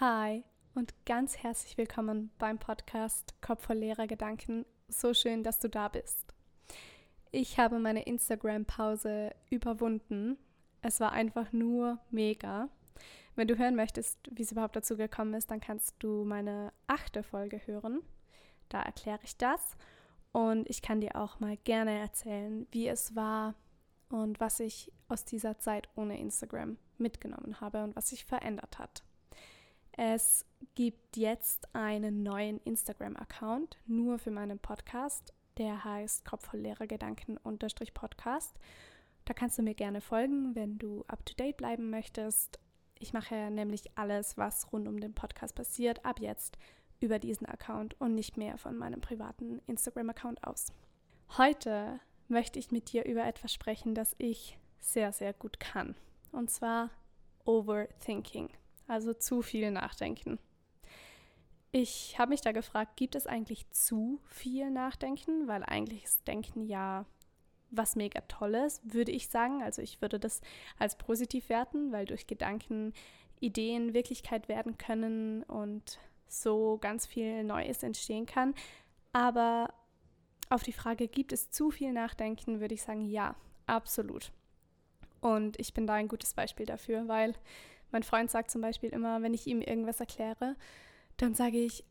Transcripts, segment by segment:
Hi und ganz herzlich willkommen beim Podcast Kopf voll leerer Gedanken. So schön, dass du da bist. Ich habe meine Instagram-Pause überwunden. Es war einfach nur mega. Wenn du hören möchtest, wie es überhaupt dazu gekommen ist, dann kannst du meine achte Folge hören. Da erkläre ich das. Und ich kann dir auch mal gerne erzählen, wie es war und was ich aus dieser Zeit ohne Instagram mitgenommen habe und was sich verändert hat. Es gibt jetzt einen neuen Instagram-Account nur für meinen Podcast. Der heißt Kopf voll leere Gedanken Podcast. Da kannst du mir gerne folgen, wenn du up to date bleiben möchtest. Ich mache nämlich alles, was rund um den Podcast passiert, ab jetzt über diesen Account und nicht mehr von meinem privaten Instagram-Account aus. Heute möchte ich mit dir über etwas sprechen, das ich sehr, sehr gut kann. Und zwar Overthinking, also zu viel Nachdenken. Ich habe mich da gefragt, gibt es eigentlich zu viel Nachdenken? Weil eigentlich ist Denken ja was mega Tolles, würde ich sagen. Also ich würde das als positiv werten, weil durch Gedanken Ideen Wirklichkeit werden können und so ganz viel Neues entstehen kann. Aber auf die Frage, gibt es zu viel Nachdenken, würde ich sagen, ja, absolut. Und ich bin da ein gutes Beispiel dafür, weil mein Freund sagt zum Beispiel immer, wenn ich ihm irgendwas erkläre, dann sage ich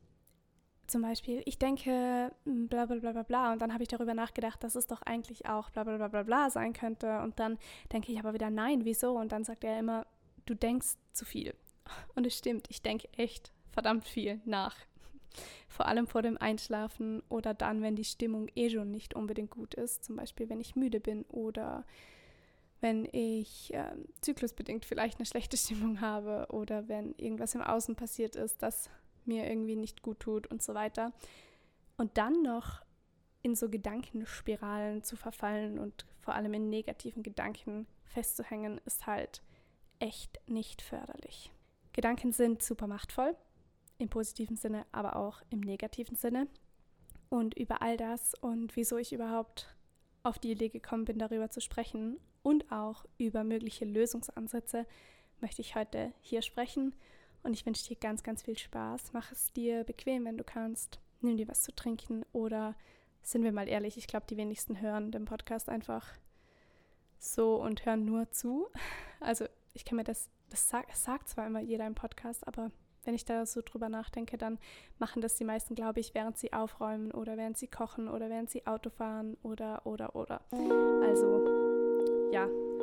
zum Beispiel, ich denke bla bla bla bla bla und dann habe ich darüber nachgedacht, dass es doch eigentlich auch bla bla bla bla bla sein könnte und dann denke ich aber wieder nein, wieso? Und dann sagt er immer, du denkst zu viel. Und es stimmt, ich denke echt verdammt viel nach. Vor allem vor dem Einschlafen oder dann, wenn die Stimmung eh schon nicht unbedingt gut ist. Zum Beispiel, wenn ich müde bin oder wenn ich äh, zyklusbedingt vielleicht eine schlechte Stimmung habe oder wenn irgendwas im Außen passiert ist, das mir irgendwie nicht gut tut und so weiter. Und dann noch in so Gedankenspiralen zu verfallen und vor allem in negativen Gedanken festzuhängen, ist halt echt nicht förderlich. Gedanken sind super machtvoll im positiven Sinne, aber auch im negativen Sinne. Und über all das und wieso ich überhaupt auf die Idee gekommen bin, darüber zu sprechen und auch über mögliche Lösungsansätze, möchte ich heute hier sprechen. Und ich wünsche dir ganz, ganz viel Spaß. Mach es dir bequem, wenn du kannst. Nimm dir was zu trinken oder sind wir mal ehrlich, ich glaube, die wenigsten hören den Podcast einfach so und hören nur zu. Also ich kann mir das, das sagt, sagt zwar immer jeder im Podcast, aber wenn ich da so drüber nachdenke, dann machen das die meisten, glaube ich, während sie aufräumen oder während sie kochen oder während sie Auto fahren oder, oder, oder. Also,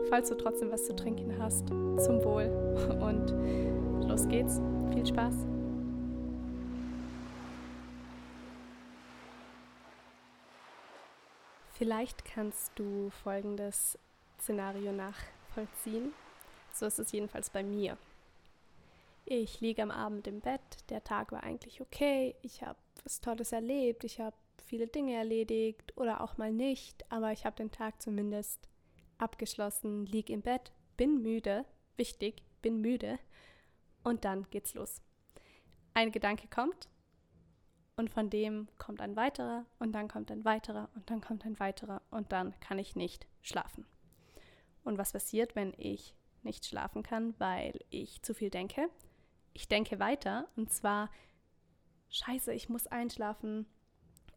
falls du trotzdem was zu trinken hast, zum Wohl und los geht's. Viel Spaß. Vielleicht kannst du folgendes Szenario nachvollziehen. So ist es jedenfalls bei mir. Ich liege am Abend im Bett, der Tag war eigentlich okay, ich habe was Tolles erlebt, ich habe viele Dinge erledigt oder auch mal nicht, aber ich habe den Tag zumindest abgeschlossen, liege im Bett, bin müde, wichtig, bin müde und dann geht's los. Ein Gedanke kommt und von dem kommt ein weiterer und dann kommt ein weiterer und dann kommt ein weiterer und dann kann ich nicht schlafen. Und was passiert, wenn ich nicht schlafen kann, weil ich zu viel denke? ich denke weiter und zwar, scheiße, ich muss einschlafen.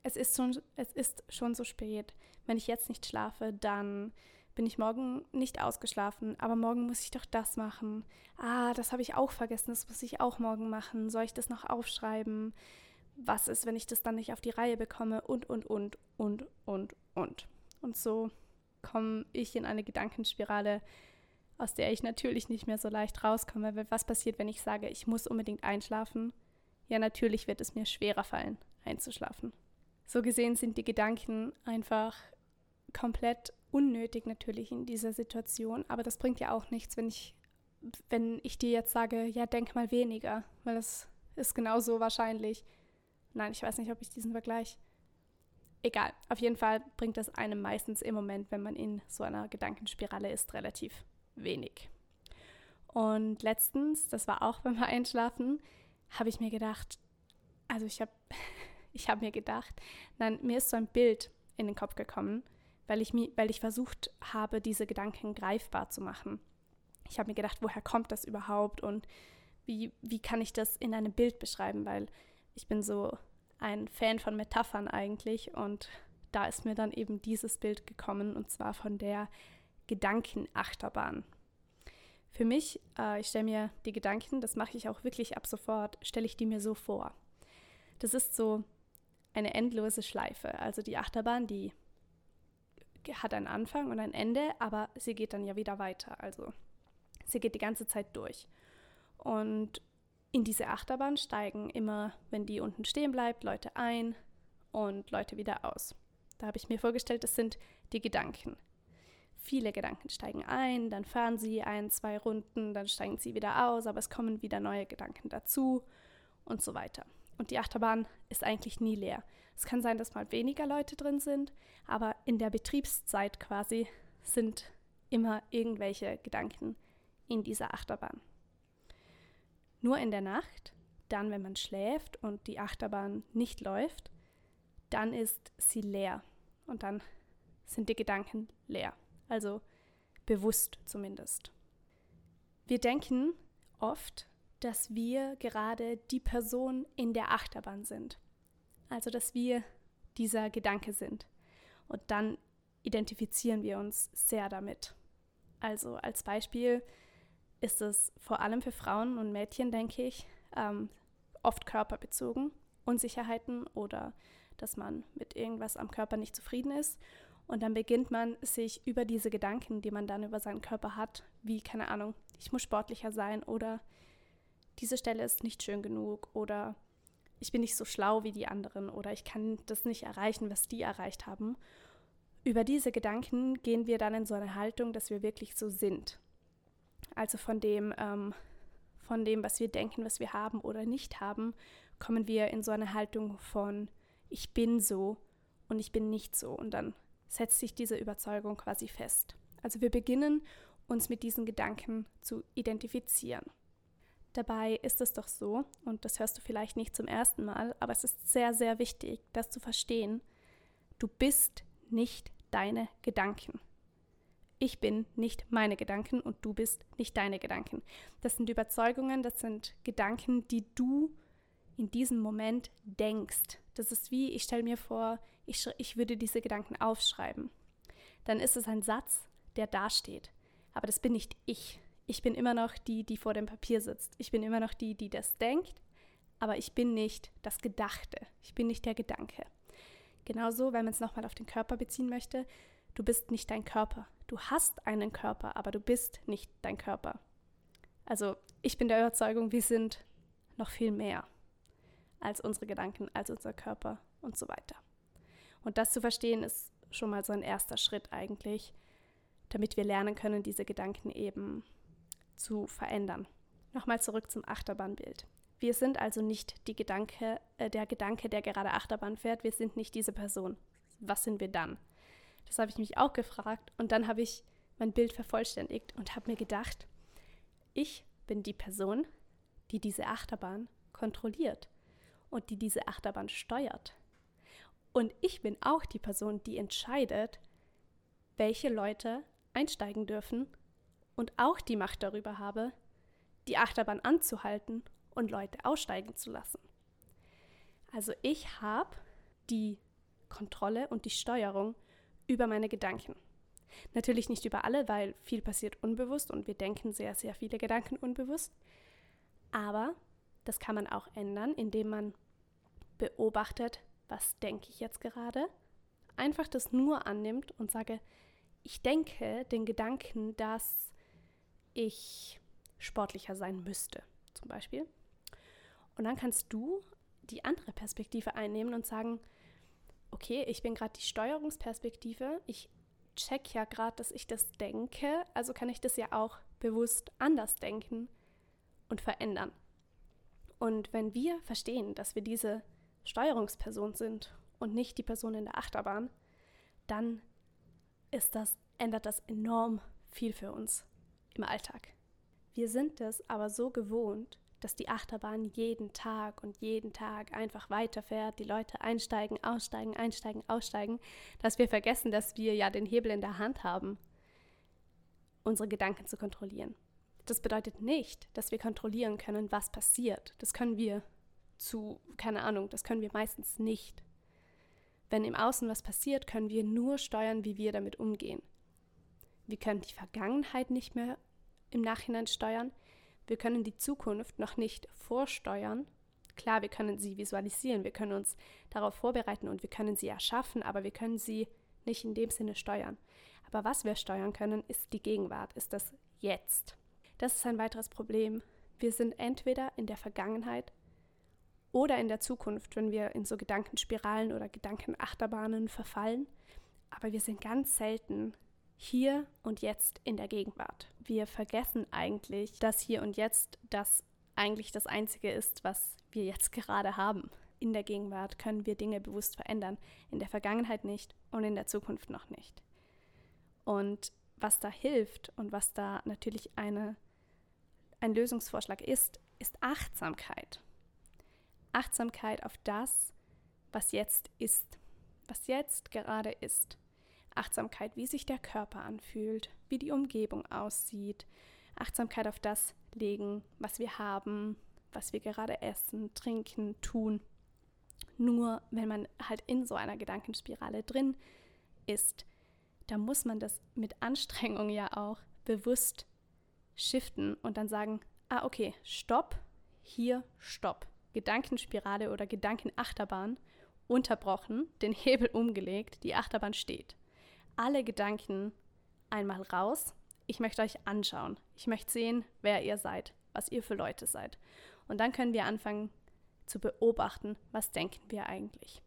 Es ist, schon, es ist schon so spät. Wenn ich jetzt nicht schlafe, dann bin ich morgen nicht ausgeschlafen, aber morgen muss ich doch das machen. Ah, das habe ich auch vergessen, das muss ich auch morgen machen. Soll ich das noch aufschreiben? Was ist, wenn ich das dann nicht auf die Reihe bekomme? Und, und, und, und, und, und. Und so komme ich in eine Gedankenspirale, aus der ich natürlich nicht mehr so leicht rauskomme. Weil was passiert, wenn ich sage, ich muss unbedingt einschlafen? Ja, natürlich wird es mir schwerer fallen, einzuschlafen. So gesehen sind die Gedanken einfach komplett unnötig natürlich in dieser Situation, aber das bringt ja auch nichts, wenn ich, wenn ich dir jetzt sage, ja, denk mal weniger, weil das ist genauso wahrscheinlich. Nein, ich weiß nicht, ob ich diesen Vergleich. Egal, auf jeden Fall bringt das einem meistens im Moment, wenn man in so einer Gedankenspirale ist, relativ wenig. Und letztens, das war auch beim Einschlafen, habe ich mir gedacht, also ich habe ich hab mir gedacht, nein, mir ist so ein Bild in den Kopf gekommen, weil ich, mir, weil ich versucht habe, diese Gedanken greifbar zu machen. Ich habe mir gedacht, woher kommt das überhaupt und wie, wie kann ich das in einem Bild beschreiben, weil ich bin so ein Fan von Metaphern eigentlich und da ist mir dann eben dieses Bild gekommen und zwar von der Gedankenachterbahn. Für mich, äh, ich stelle mir die Gedanken, das mache ich auch wirklich ab sofort, stelle ich die mir so vor. Das ist so eine endlose Schleife. Also die Achterbahn, die hat einen Anfang und ein Ende, aber sie geht dann ja wieder weiter. Also sie geht die ganze Zeit durch. Und in diese Achterbahn steigen immer, wenn die unten stehen bleibt, Leute ein und Leute wieder aus. Da habe ich mir vorgestellt, das sind die Gedanken. Viele Gedanken steigen ein, dann fahren sie ein, zwei Runden, dann steigen sie wieder aus, aber es kommen wieder neue Gedanken dazu und so weiter. Und die Achterbahn ist eigentlich nie leer. Es kann sein, dass mal weniger Leute drin sind, aber in der Betriebszeit quasi sind immer irgendwelche Gedanken in dieser Achterbahn. Nur in der Nacht, dann wenn man schläft und die Achterbahn nicht läuft, dann ist sie leer und dann sind die Gedanken leer, also bewusst zumindest. Wir denken oft, dass wir gerade die Person in der Achterbahn sind, also dass wir dieser Gedanke sind. Und dann identifizieren wir uns sehr damit. Also als Beispiel ist es vor allem für Frauen und Mädchen, denke ich, ähm, oft körperbezogen. Unsicherheiten oder dass man mit irgendwas am Körper nicht zufrieden ist. Und dann beginnt man sich über diese Gedanken, die man dann über seinen Körper hat, wie, keine Ahnung, ich muss sportlicher sein oder diese Stelle ist nicht schön genug oder ich bin nicht so schlau wie die anderen oder ich kann das nicht erreichen, was die erreicht haben. Über diese Gedanken gehen wir dann in so eine Haltung, dass wir wirklich so sind. Also von dem, ähm, von dem, was wir denken, was wir haben oder nicht haben, kommen wir in so eine Haltung von ich bin so und ich bin nicht so. Und dann setzt sich diese Überzeugung quasi fest. Also wir beginnen uns mit diesen Gedanken zu identifizieren. Dabei ist es doch so, und das hörst du vielleicht nicht zum ersten Mal, aber es ist sehr, sehr wichtig, das zu verstehen, du bist nicht deine Gedanken. Ich bin nicht meine Gedanken und du bist nicht deine Gedanken. Das sind Überzeugungen, das sind Gedanken, die du in diesem Moment denkst. Das ist wie, ich stelle mir vor, ich, ich würde diese Gedanken aufschreiben. Dann ist es ein Satz, der dasteht. Aber das bin nicht ich ich bin immer noch die, die vor dem Papier sitzt. Ich bin immer noch die, die das denkt, aber ich bin nicht das Gedachte. Ich bin nicht der Gedanke. Genauso, wenn man es nochmal auf den Körper beziehen möchte, du bist nicht dein Körper. Du hast einen Körper, aber du bist nicht dein Körper. Also ich bin der Überzeugung, wir sind noch viel mehr als unsere Gedanken, als unser Körper und so weiter. Und das zu verstehen ist schon mal so ein erster Schritt eigentlich, damit wir lernen können, diese Gedanken eben zu verändern. Nochmal zurück zum Achterbahnbild. Wir sind also nicht die Gedanke, äh, der Gedanke, der gerade Achterbahn fährt. Wir sind nicht diese Person. Was sind wir dann? Das habe ich mich auch gefragt und dann habe ich mein Bild vervollständigt und habe mir gedacht, ich bin die Person, die diese Achterbahn kontrolliert und die diese Achterbahn steuert. Und ich bin auch die Person, die entscheidet, welche Leute einsteigen dürfen und auch die Macht darüber habe, die Achterbahn anzuhalten und Leute aussteigen zu lassen. Also ich habe die Kontrolle und die Steuerung über meine Gedanken. Natürlich nicht über alle, weil viel passiert unbewusst und wir denken sehr, sehr viele Gedanken unbewusst. Aber das kann man auch ändern, indem man beobachtet, was denke ich jetzt gerade, einfach das nur annimmt und sage, ich denke den Gedanken, dass ich sportlicher sein müsste, zum Beispiel. Und dann kannst du die andere Perspektive einnehmen und sagen, okay, ich bin gerade die Steuerungsperspektive, ich check ja gerade, dass ich das denke, also kann ich das ja auch bewusst anders denken und verändern. Und wenn wir verstehen, dass wir diese Steuerungsperson sind und nicht die Person in der Achterbahn, dann ist das, ändert das enorm viel für uns im Alltag. Wir sind es aber so gewohnt, dass die Achterbahn jeden Tag und jeden Tag einfach weiterfährt, die Leute einsteigen, aussteigen, einsteigen, aussteigen, dass wir vergessen, dass wir ja den Hebel in der Hand haben, unsere Gedanken zu kontrollieren. Das bedeutet nicht, dass wir kontrollieren können, was passiert. Das können wir zu, keine Ahnung, das können wir meistens nicht. Wenn im Außen was passiert, können wir nur steuern, wie wir damit umgehen. Wir können die Vergangenheit nicht mehr im Nachhinein steuern. Wir können die Zukunft noch nicht vorsteuern. Klar, wir können sie visualisieren, wir können uns darauf vorbereiten und wir können sie erschaffen, aber wir können sie nicht in dem Sinne steuern. Aber was wir steuern können, ist die Gegenwart, ist das Jetzt. Das ist ein weiteres Problem. Wir sind entweder in der Vergangenheit oder in der Zukunft, wenn wir in so Gedankenspiralen oder Gedankenachterbahnen verfallen. Aber wir sind ganz selten hier und jetzt in der Gegenwart. Wir vergessen eigentlich, dass hier und jetzt das eigentlich das Einzige ist, was wir jetzt gerade haben. In der Gegenwart können wir Dinge bewusst verändern, in der Vergangenheit nicht und in der Zukunft noch nicht. Und was da hilft und was da natürlich eine, ein Lösungsvorschlag ist, ist Achtsamkeit. Achtsamkeit auf das, was jetzt ist, was jetzt gerade ist. Achtsamkeit, wie sich der Körper anfühlt, wie die Umgebung aussieht. Achtsamkeit auf das legen, was wir haben, was wir gerade essen, trinken, tun. Nur wenn man halt in so einer Gedankenspirale drin ist, da muss man das mit Anstrengung ja auch bewusst shiften und dann sagen, ah okay, stopp, hier stopp. Gedankenspirale oder Gedankenachterbahn unterbrochen, den Hebel umgelegt, die Achterbahn steht. Alle Gedanken einmal raus. Ich möchte euch anschauen. Ich möchte sehen, wer ihr seid, was ihr für Leute seid. Und dann können wir anfangen zu beobachten, was denken wir eigentlich.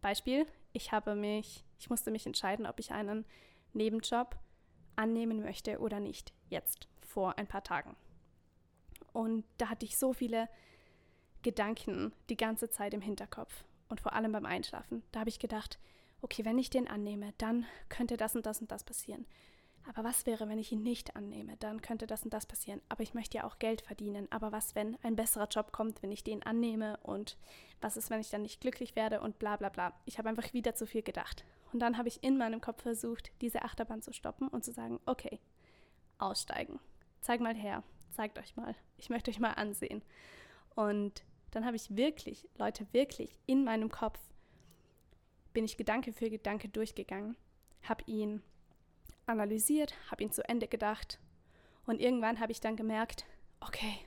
Beispiel, ich habe mich, ich musste mich entscheiden, ob ich einen Nebenjob annehmen möchte oder nicht. Jetzt, vor ein paar Tagen. Und da hatte ich so viele Gedanken die ganze Zeit im Hinterkopf und vor allem beim Einschlafen. Da habe ich gedacht, okay, wenn ich den annehme, dann könnte das und das und das passieren. Aber was wäre, wenn ich ihn nicht annehme? Dann könnte das und das passieren. Aber ich möchte ja auch Geld verdienen. Aber was, wenn ein besserer Job kommt, wenn ich den annehme? Und was ist, wenn ich dann nicht glücklich werde? Und bla bla bla. Ich habe einfach wieder zu viel gedacht. Und dann habe ich in meinem Kopf versucht, diese Achterbahn zu stoppen und zu sagen, okay, aussteigen. Zeig mal her. Zeigt euch mal. Ich möchte euch mal ansehen. Und dann habe ich wirklich, Leute, wirklich in meinem Kopf bin ich Gedanke für Gedanke durchgegangen, habe ihn analysiert, habe ihn zu Ende gedacht und irgendwann habe ich dann gemerkt, okay,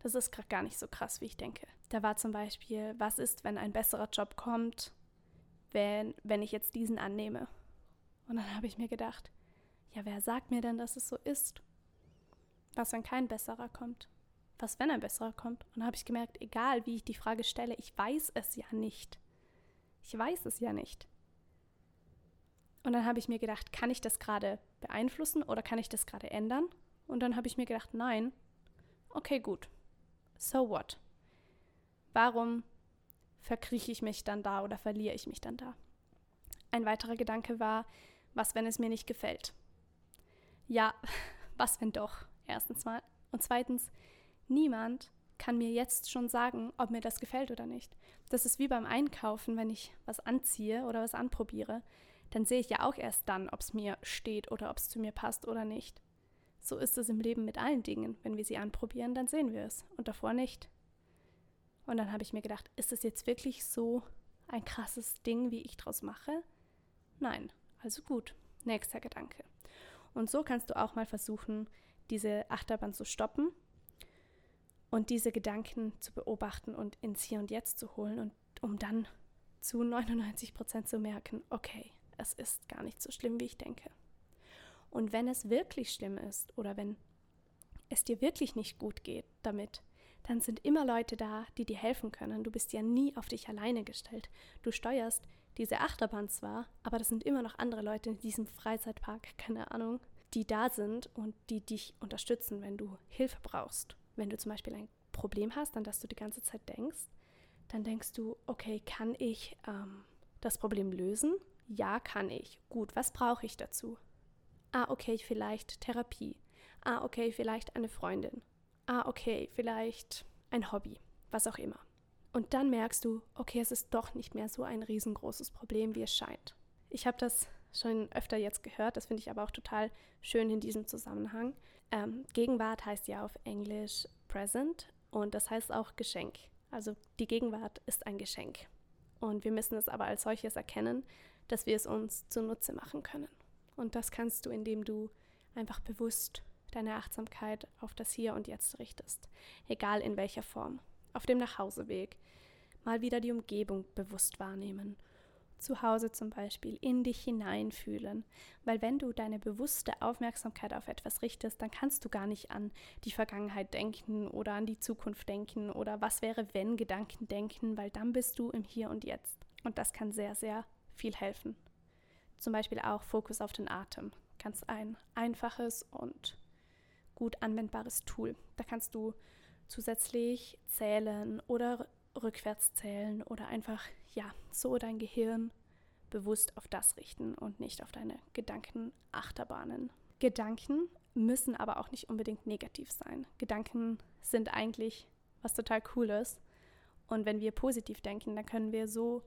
das ist gerade gar nicht so krass, wie ich denke. Da war zum Beispiel, was ist, wenn ein besserer Job kommt, wenn, wenn ich jetzt diesen annehme? Und dann habe ich mir gedacht, ja, wer sagt mir denn, dass es so ist? Was, wenn kein besserer kommt? was, wenn ein besserer kommt? Und habe ich gemerkt, egal wie ich die Frage stelle, ich weiß es ja nicht. Ich weiß es ja nicht. Und dann habe ich mir gedacht, kann ich das gerade beeinflussen oder kann ich das gerade ändern? Und dann habe ich mir gedacht, nein. Okay, gut. So what? Warum verkrieche ich mich dann da oder verliere ich mich dann da? Ein weiterer Gedanke war, was, wenn es mir nicht gefällt? Ja, was, wenn doch? Erstens mal. Und zweitens, Niemand kann mir jetzt schon sagen, ob mir das gefällt oder nicht. Das ist wie beim Einkaufen, wenn ich was anziehe oder was anprobiere, dann sehe ich ja auch erst dann, ob es mir steht oder ob es zu mir passt oder nicht. So ist es im Leben mit allen Dingen. Wenn wir sie anprobieren, dann sehen wir es und davor nicht. Und dann habe ich mir gedacht, ist es jetzt wirklich so ein krasses Ding, wie ich draus mache? Nein, also gut. Nächster Gedanke. Und so kannst du auch mal versuchen, diese Achterbahn zu stoppen und diese Gedanken zu beobachten und ins Hier und Jetzt zu holen und um dann zu 99 Prozent zu merken, okay, es ist gar nicht so schlimm, wie ich denke. Und wenn es wirklich schlimm ist oder wenn es dir wirklich nicht gut geht damit, dann sind immer Leute da, die dir helfen können. Du bist ja nie auf dich alleine gestellt. Du steuerst diese Achterbahn zwar, aber das sind immer noch andere Leute in diesem Freizeitpark, keine Ahnung, die da sind und die dich unterstützen, wenn du Hilfe brauchst wenn du zum Beispiel ein Problem hast, an das du die ganze Zeit denkst, dann denkst du, okay, kann ich ähm, das Problem lösen? Ja, kann ich. Gut, was brauche ich dazu? Ah, okay, vielleicht Therapie. Ah, okay, vielleicht eine Freundin. Ah, okay, vielleicht ein Hobby, was auch immer. Und dann merkst du, okay, es ist doch nicht mehr so ein riesengroßes Problem, wie es scheint. Ich habe das schon öfter jetzt gehört, das finde ich aber auch total schön in diesem Zusammenhang. Ähm, Gegenwart heißt ja auf Englisch present und das heißt auch Geschenk. Also die Gegenwart ist ein Geschenk. Und wir müssen es aber als solches erkennen, dass wir es uns zunutze machen können. Und das kannst du, indem du einfach bewusst deine Achtsamkeit auf das Hier und Jetzt richtest, egal in welcher Form. Auf dem Nachhauseweg mal wieder die Umgebung bewusst wahrnehmen zu Hause zum Beispiel in dich hineinfühlen. Weil wenn du deine bewusste Aufmerksamkeit auf etwas richtest, dann kannst du gar nicht an die Vergangenheit denken oder an die Zukunft denken oder was wäre, wenn Gedanken denken, weil dann bist du im Hier und Jetzt. Und das kann sehr, sehr viel helfen. Zum Beispiel auch Fokus auf den Atem. Ganz ein einfaches und gut anwendbares Tool. Da kannst du zusätzlich zählen oder rückwärts zählen oder einfach, ja, so dein Gehirn bewusst auf das richten und nicht auf deine Gedankenachterbahnen. Gedanken müssen aber auch nicht unbedingt negativ sein. Gedanken sind eigentlich was total Cooles. Und wenn wir positiv denken, dann können wir so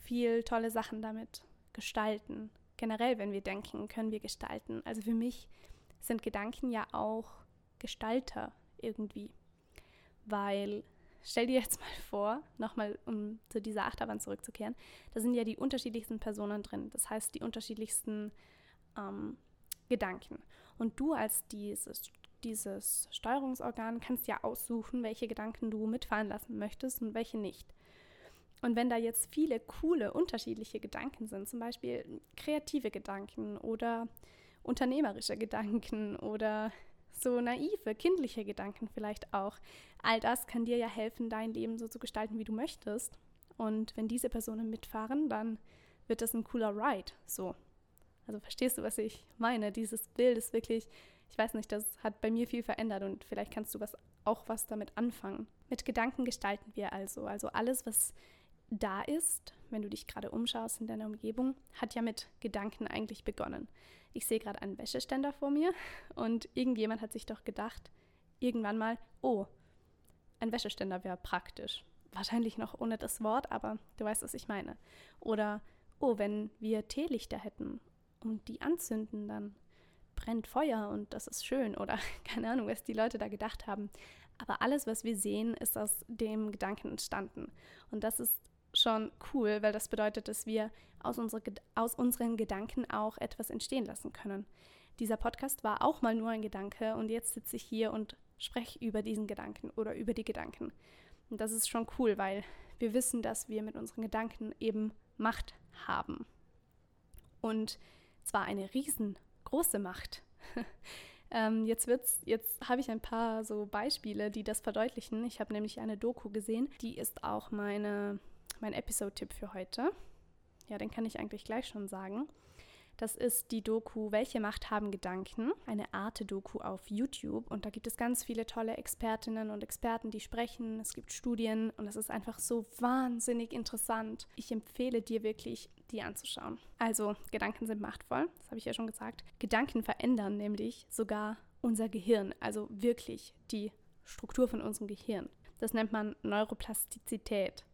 viel tolle Sachen damit gestalten. Generell, wenn wir denken, können wir gestalten. Also für mich sind Gedanken ja auch Gestalter irgendwie. Weil stell dir jetzt mal vor, nochmal um zu dieser Achterbahn zurückzukehren, da sind ja die unterschiedlichsten Personen drin, das heißt die unterschiedlichsten ähm, Gedanken. Und du als dieses, dieses Steuerungsorgan kannst ja aussuchen, welche Gedanken du mitfahren lassen möchtest und welche nicht. Und wenn da jetzt viele coole, unterschiedliche Gedanken sind, zum Beispiel kreative Gedanken oder unternehmerische Gedanken oder so naive, kindliche Gedanken vielleicht auch. All das kann dir ja helfen, dein Leben so zu gestalten, wie du möchtest. Und wenn diese Personen mitfahren, dann wird das ein cooler Ride. So. Also verstehst du, was ich meine? Dieses Bild ist wirklich, ich weiß nicht, das hat bei mir viel verändert und vielleicht kannst du was, auch was damit anfangen. Mit Gedanken gestalten wir also. Also alles, was da ist, wenn du dich gerade umschaust in deiner Umgebung, hat ja mit Gedanken eigentlich begonnen. Ich sehe gerade einen Wäscheständer vor mir und irgendjemand hat sich doch gedacht, irgendwann mal, oh, ein Wäscheständer wäre praktisch. Wahrscheinlich noch ohne das Wort, aber du weißt, was ich meine. Oder, oh, wenn wir Teelichter hätten und die anzünden, dann brennt Feuer und das ist schön. Oder keine Ahnung, was die Leute da gedacht haben. Aber alles, was wir sehen, ist aus dem Gedanken entstanden. Und das ist schon cool, weil das bedeutet, dass wir aus, unsere, aus unseren Gedanken auch etwas entstehen lassen können. Dieser Podcast war auch mal nur ein Gedanke und jetzt sitze ich hier und spreche über diesen Gedanken oder über die Gedanken. Und das ist schon cool, weil wir wissen, dass wir mit unseren Gedanken eben Macht haben. Und zwar eine riesengroße Macht. ähm, jetzt jetzt habe ich ein paar so Beispiele, die das verdeutlichen. Ich habe nämlich eine Doku gesehen, die ist auch meine mein Episode-Tipp für heute. Ja, den kann ich eigentlich gleich schon sagen. Das ist die Doku Welche Macht haben Gedanken? Eine Arte-Doku auf YouTube. Und da gibt es ganz viele tolle Expertinnen und Experten, die sprechen. Es gibt Studien und es ist einfach so wahnsinnig interessant. Ich empfehle dir wirklich, die anzuschauen. Also, Gedanken sind machtvoll, das habe ich ja schon gesagt. Gedanken verändern nämlich sogar unser Gehirn, also wirklich die Struktur von unserem Gehirn. Das nennt man Neuroplastizität.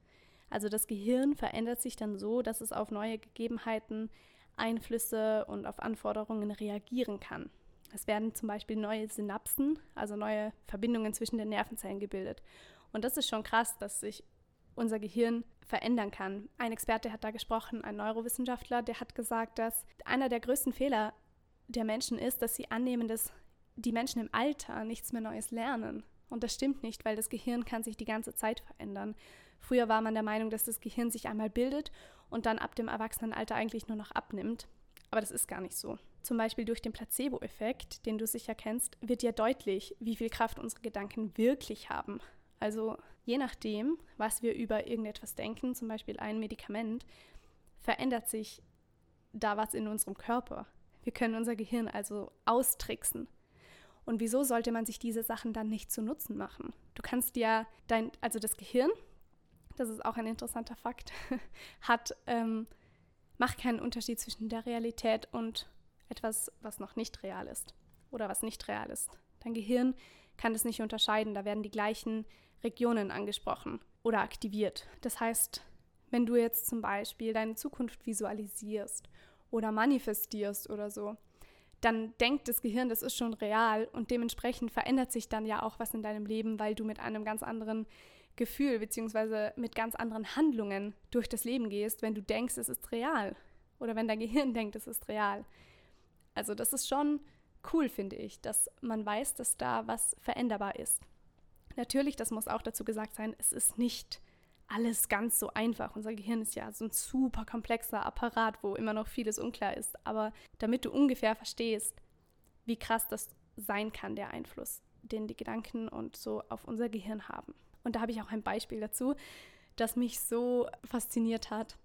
Also das Gehirn verändert sich dann so, dass es auf neue Gegebenheiten, Einflüsse und auf Anforderungen reagieren kann. Es werden zum Beispiel neue Synapsen, also neue Verbindungen zwischen den Nervenzellen gebildet. Und das ist schon krass, dass sich unser Gehirn verändern kann. Ein Experte hat da gesprochen, ein Neurowissenschaftler, der hat gesagt, dass einer der größten Fehler der Menschen ist, dass sie annehmen, dass die Menschen im Alter nichts mehr Neues lernen. Und das stimmt nicht, weil das Gehirn kann sich die ganze Zeit verändern. Früher war man der Meinung, dass das Gehirn sich einmal bildet und dann ab dem Erwachsenenalter eigentlich nur noch abnimmt. Aber das ist gar nicht so. Zum Beispiel durch den Placebo-Effekt, den du sicher kennst, wird ja deutlich, wie viel Kraft unsere Gedanken wirklich haben. Also je nachdem, was wir über irgendetwas denken, zum Beispiel ein Medikament, verändert sich da was in unserem Körper. Wir können unser Gehirn also austricksen. Und wieso sollte man sich diese Sachen dann nicht zu Nutzen machen? Du kannst ja dein, also das Gehirn das ist auch ein interessanter Fakt, hat, ähm, macht keinen Unterschied zwischen der Realität und etwas, was noch nicht real ist oder was nicht real ist. Dein Gehirn kann das nicht unterscheiden, da werden die gleichen Regionen angesprochen oder aktiviert. Das heißt, wenn du jetzt zum Beispiel deine Zukunft visualisierst oder manifestierst oder so, dann denkt das Gehirn, das ist schon real und dementsprechend verändert sich dann ja auch was in deinem Leben, weil du mit einem ganz anderen Gefühl bzw. mit ganz anderen Handlungen durch das Leben gehst, wenn du denkst, es ist real oder wenn dein Gehirn denkt, es ist real. Also das ist schon cool, finde ich, dass man weiß, dass da was veränderbar ist. Natürlich, das muss auch dazu gesagt sein, es ist nicht alles ganz so einfach. Unser Gehirn ist ja so ein super komplexer Apparat, wo immer noch vieles unklar ist. Aber damit du ungefähr verstehst, wie krass das sein kann, der Einfluss, den die Gedanken und so auf unser Gehirn haben. Und da habe ich auch ein Beispiel dazu, das mich so fasziniert hat.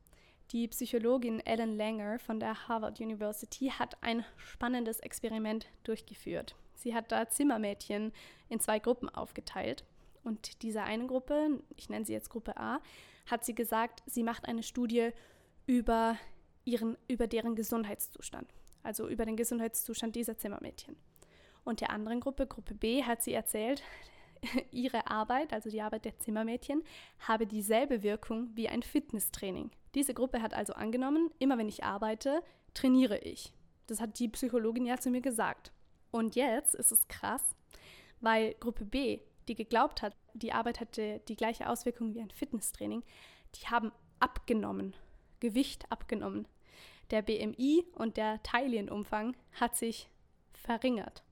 Die Psychologin Ellen Langer von der Harvard University hat ein spannendes Experiment durchgeführt. Sie hat da Zimmermädchen in zwei Gruppen aufgeteilt. Und dieser eine Gruppe, ich nenne sie jetzt Gruppe A, hat sie gesagt, sie macht eine Studie über, ihren, über deren Gesundheitszustand. Also über den Gesundheitszustand dieser Zimmermädchen. Und der anderen Gruppe, Gruppe B, hat sie erzählt, ihre Arbeit, also die Arbeit der Zimmermädchen, habe dieselbe Wirkung wie ein Fitnesstraining. Diese Gruppe hat also angenommen, immer wenn ich arbeite, trainiere ich. Das hat die Psychologin ja zu mir gesagt. Und jetzt ist es krass, weil Gruppe B, die geglaubt hat, die Arbeit hätte die gleiche Auswirkung wie ein Fitnesstraining, die haben abgenommen, Gewicht abgenommen. Der BMI und der Teilienumfang hat sich verringert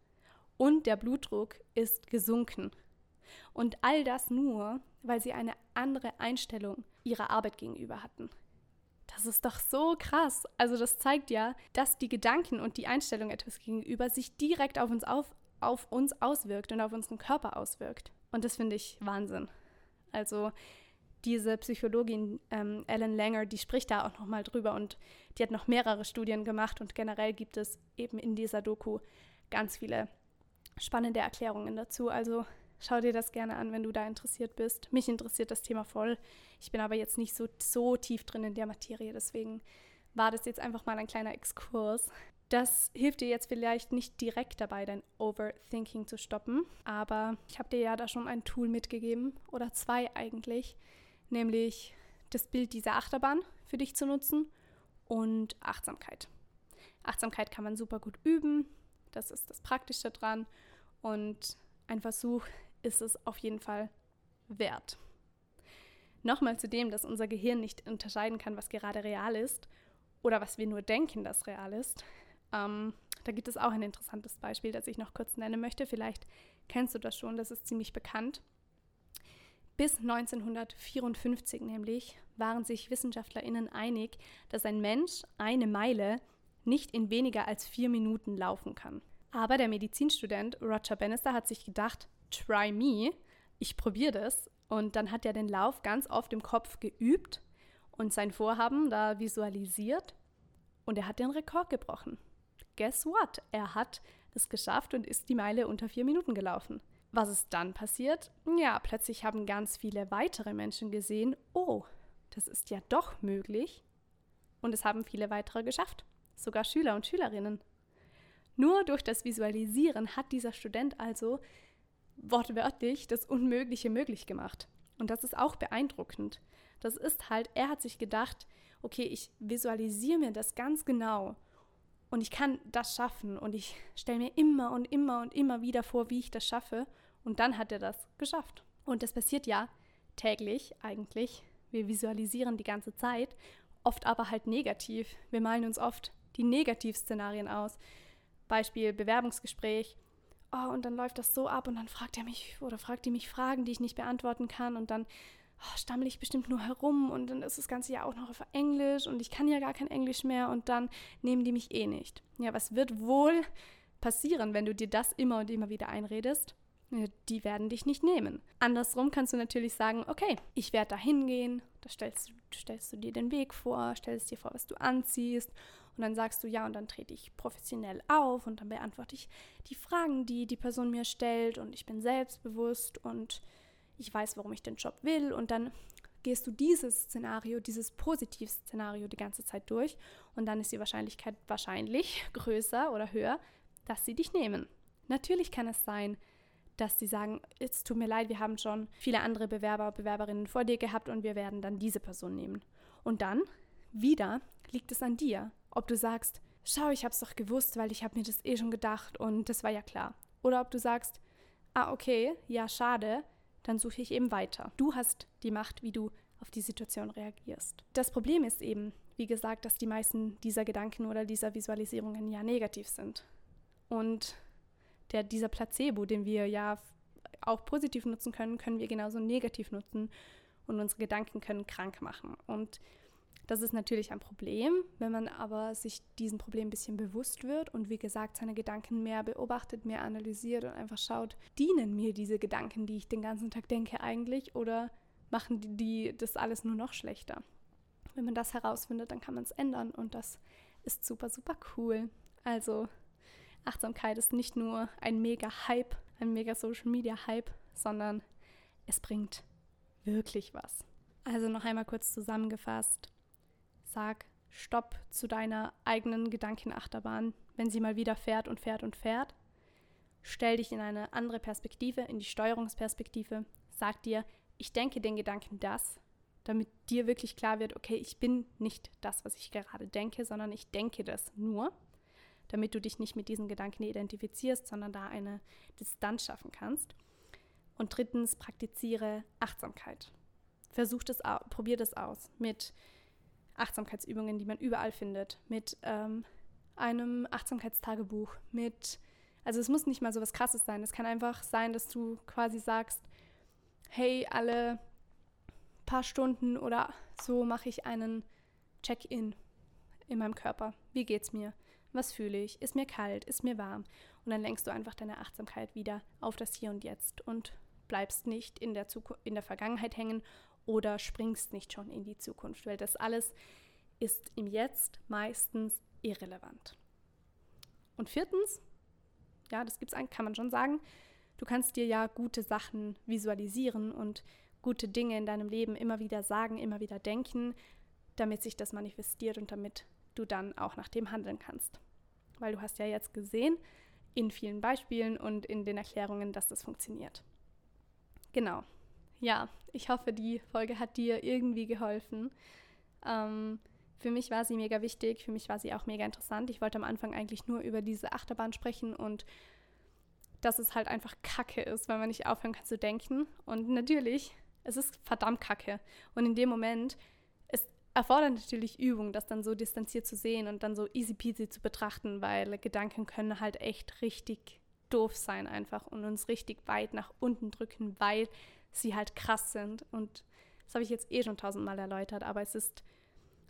und der Blutdruck ist gesunken. Und all das nur, weil sie eine andere Einstellung ihrer Arbeit gegenüber hatten. Das ist doch so krass. Also das zeigt ja, dass die Gedanken und die Einstellung etwas gegenüber sich direkt auf uns, auf, auf uns auswirkt und auf unseren Körper auswirkt. Und das finde ich Wahnsinn. Also diese Psychologin ähm, Ellen Langer, die spricht da auch nochmal drüber und die hat noch mehrere Studien gemacht und generell gibt es eben in dieser Doku ganz viele spannende Erklärungen dazu. Also Schau dir das gerne an, wenn du da interessiert bist. Mich interessiert das Thema voll. Ich bin aber jetzt nicht so, so tief drin in der Materie, deswegen war das jetzt einfach mal ein kleiner Exkurs. Das hilft dir jetzt vielleicht nicht direkt dabei, dein Overthinking zu stoppen, aber ich habe dir ja da schon ein Tool mitgegeben oder zwei eigentlich, nämlich das Bild dieser Achterbahn für dich zu nutzen und Achtsamkeit. Achtsamkeit kann man super gut üben, das ist das Praktische dran und ein Versuch ist es auf jeden Fall wert. Nochmal zu dem, dass unser Gehirn nicht unterscheiden kann, was gerade real ist oder was wir nur denken, dass real ist. Ähm, da gibt es auch ein interessantes Beispiel, das ich noch kurz nennen möchte. Vielleicht kennst du das schon, das ist ziemlich bekannt. Bis 1954 nämlich waren sich WissenschaftlerInnen einig, dass ein Mensch eine Meile nicht in weniger als vier Minuten laufen kann. Aber der Medizinstudent Roger Bannister hat sich gedacht, try me, ich probiere das. Und dann hat er den Lauf ganz oft im Kopf geübt und sein Vorhaben da visualisiert. Und er hat den Rekord gebrochen. Guess what? Er hat es geschafft und ist die Meile unter vier Minuten gelaufen. Was ist dann passiert? Ja, plötzlich haben ganz viele weitere Menschen gesehen, oh, das ist ja doch möglich. Und es haben viele weitere geschafft. Sogar Schüler und Schülerinnen. Nur durch das Visualisieren hat dieser Student also wortwörtlich das Unmögliche möglich gemacht. Und das ist auch beeindruckend. Das ist halt, er hat sich gedacht, okay, ich visualisiere mir das ganz genau und ich kann das schaffen und ich stelle mir immer und immer und immer wieder vor, wie ich das schaffe und dann hat er das geschafft. Und das passiert ja täglich eigentlich. Wir visualisieren die ganze Zeit, oft aber halt negativ. Wir malen uns oft die Negativszenarien aus. Beispiel Bewerbungsgespräch. Oh, und dann läuft das so ab und dann fragt er mich oder fragt die mich Fragen, die ich nicht beantworten kann und dann oh, stammel ich bestimmt nur herum und dann ist das Ganze ja auch noch auf Englisch und ich kann ja gar kein Englisch mehr und dann nehmen die mich eh nicht. Ja, was wird wohl passieren, wenn du dir das immer und immer wieder einredest? Die werden dich nicht nehmen. Andersrum kannst du natürlich sagen, okay, ich werde da hingehen, da stellst, stellst du dir den Weg vor, stellst dir vor, was du anziehst und dann sagst du ja und dann trete ich professionell auf und dann beantworte ich die Fragen, die die Person mir stellt und ich bin selbstbewusst und ich weiß, warum ich den Job will und dann gehst du dieses Szenario, dieses Positivszenario die ganze Zeit durch und dann ist die Wahrscheinlichkeit wahrscheinlich größer oder höher, dass sie dich nehmen. Natürlich kann es sein, dass sie sagen, es tut mir leid, wir haben schon viele andere Bewerber, Bewerberinnen vor dir gehabt und wir werden dann diese Person nehmen. Und dann, wieder, liegt es an dir, Ob du sagst, schau, ich habe es doch gewusst, weil ich habe mir das eh schon gedacht und das war ja klar. Oder ob du sagst, ah, okay, ja, schade, dann suche ich eben weiter. Du hast die Macht, wie du auf die Situation reagierst. Das Problem ist eben, wie gesagt, dass die meisten dieser Gedanken oder dieser Visualisierungen ja negativ sind. Und der, dieser Placebo, den wir ja auch positiv nutzen können, können wir genauso negativ nutzen und unsere Gedanken können krank machen. Und das ist natürlich ein Problem, wenn man aber sich diesem Problem ein bisschen bewusst wird und wie gesagt seine Gedanken mehr beobachtet, mehr analysiert und einfach schaut, dienen mir diese Gedanken, die ich den ganzen Tag denke eigentlich oder machen die, die das alles nur noch schlechter. Wenn man das herausfindet, dann kann man es ändern und das ist super, super cool. Also Achtsamkeit ist nicht nur ein mega Hype, ein mega Social Media Hype, sondern es bringt wirklich was. Also noch einmal kurz zusammengefasst. Sag Stopp zu deiner eigenen Gedankenachterbahn, wenn sie mal wieder fährt und fährt und fährt. Stell dich in eine andere Perspektive, in die Steuerungsperspektive. Sag dir, ich denke den Gedanken das, damit dir wirklich klar wird, okay, ich bin nicht das, was ich gerade denke, sondern ich denke das nur damit du dich nicht mit diesen Gedanken identifizierst, sondern da eine Distanz schaffen kannst. Und drittens, praktiziere Achtsamkeit. Versuch das, probier das aus mit Achtsamkeitsübungen, die man überall findet, mit ähm, einem Achtsamkeitstagebuch, mit, also es muss nicht mal so was Krasses sein. Es kann einfach sein, dass du quasi sagst, hey, alle paar Stunden oder so mache ich einen Check-in in meinem Körper. Wie geht's mir? Was fühle ich? Ist mir kalt? Ist mir warm? Und dann lenkst du einfach deine Achtsamkeit wieder auf das Hier und Jetzt und bleibst nicht in der, Zukunft, in der Vergangenheit hängen oder springst nicht schon in die Zukunft, weil das alles ist im Jetzt meistens irrelevant. Und viertens, ja, das gibt's eigentlich, kann man schon sagen, du kannst dir ja gute Sachen visualisieren und gute Dinge in deinem Leben immer wieder sagen, immer wieder denken, damit sich das manifestiert und damit du dann auch nach dem handeln kannst. Weil du hast ja jetzt gesehen in vielen Beispielen und in den Erklärungen, dass das funktioniert. Genau. Ja, ich hoffe, die Folge hat dir irgendwie geholfen. Ähm, für mich war sie mega wichtig, für mich war sie auch mega interessant. Ich wollte am Anfang eigentlich nur über diese Achterbahn sprechen und dass es halt einfach Kacke ist, weil man nicht aufhören kann zu denken. Und natürlich, es ist verdammt Kacke. Und in dem Moment erfordert natürlich Übung, das dann so distanziert zu sehen und dann so easy peasy zu betrachten, weil Gedanken können halt echt richtig doof sein einfach und uns richtig weit nach unten drücken, weil sie halt krass sind. Und das habe ich jetzt eh schon tausendmal erläutert, aber es ist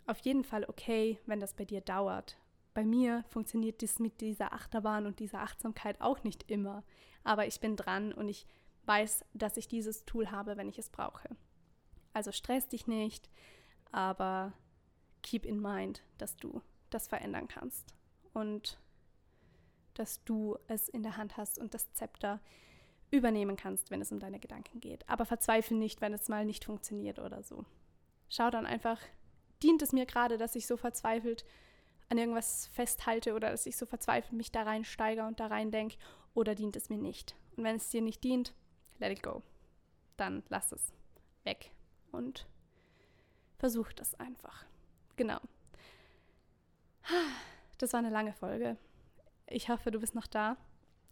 auf jeden Fall okay, wenn das bei dir dauert. Bei mir funktioniert das mit dieser Achterbahn und dieser Achtsamkeit auch nicht immer, aber ich bin dran und ich weiß, dass ich dieses Tool habe, wenn ich es brauche. Also stress dich nicht, aber keep in mind, dass du das verändern kannst und dass du es in der Hand hast und das Zepter übernehmen kannst, wenn es um deine Gedanken geht. Aber verzweifle nicht, wenn es mal nicht funktioniert oder so. Schau dann einfach, dient es mir gerade, dass ich so verzweifelt an irgendwas festhalte oder dass ich so verzweifelt mich da reinsteige und da rein denke oder dient es mir nicht? Und wenn es dir nicht dient, let it go. Dann lass es weg und Versuch das einfach. Genau. Das war eine lange Folge. Ich hoffe, du bist noch da.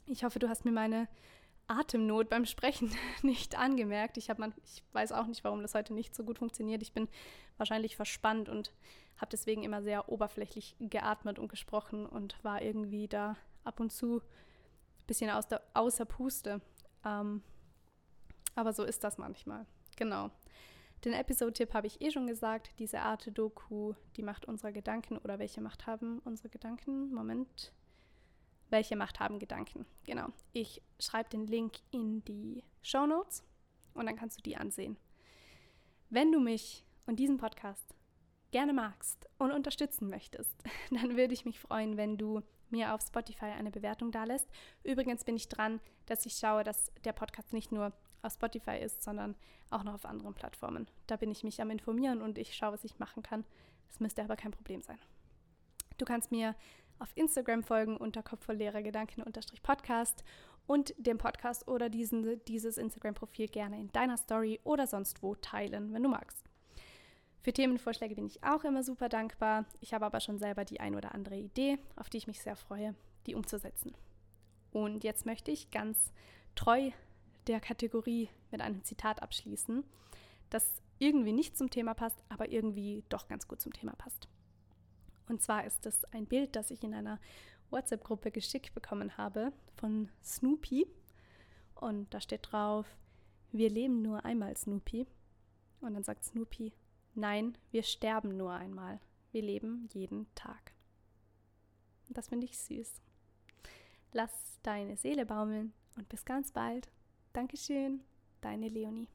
Ich hoffe, du hast mir meine Atemnot beim Sprechen nicht angemerkt. Ich, man, ich weiß auch nicht, warum das heute nicht so gut funktioniert. Ich bin wahrscheinlich verspannt und habe deswegen immer sehr oberflächlich geatmet und gesprochen und war irgendwie da ab und zu ein bisschen aus der, außer Puste. Ähm, aber so ist das manchmal. Genau. Den Episode-Tipp habe ich eh schon gesagt. Diese Art Doku, die Macht unserer Gedanken oder welche Macht haben unsere Gedanken? Moment. Welche Macht haben Gedanken? Genau. Ich schreibe den Link in die Show Notes und dann kannst du die ansehen. Wenn du mich und diesen Podcast gerne magst und unterstützen möchtest, dann würde ich mich freuen, wenn du mir auf Spotify eine Bewertung da lässt. Übrigens bin ich dran, dass ich schaue, dass der Podcast nicht nur auf Spotify ist, sondern auch noch auf anderen Plattformen. Da bin ich mich am Informieren und ich schaue, was ich machen kann. Das müsste aber kein Problem sein. Du kannst mir auf Instagram folgen unter Kopf voll leerer Gedanken Podcast und den Podcast oder diesen, dieses Instagram-Profil gerne in deiner Story oder sonst wo teilen, wenn du magst. Für Themenvorschläge bin ich auch immer super dankbar. Ich habe aber schon selber die ein oder andere Idee, auf die ich mich sehr freue, die umzusetzen. Und jetzt möchte ich ganz treu der Kategorie mit einem Zitat abschließen, das irgendwie nicht zum Thema passt, aber irgendwie doch ganz gut zum Thema passt. Und zwar ist es ein Bild, das ich in einer WhatsApp-Gruppe geschickt bekommen habe von Snoopy. Und da steht drauf, wir leben nur einmal, Snoopy. Und dann sagt Snoopy, nein, wir sterben nur einmal. Wir leben jeden Tag. Das finde ich süß. Lass deine Seele baumeln und bis ganz bald. Dankeschön, deine Leonie.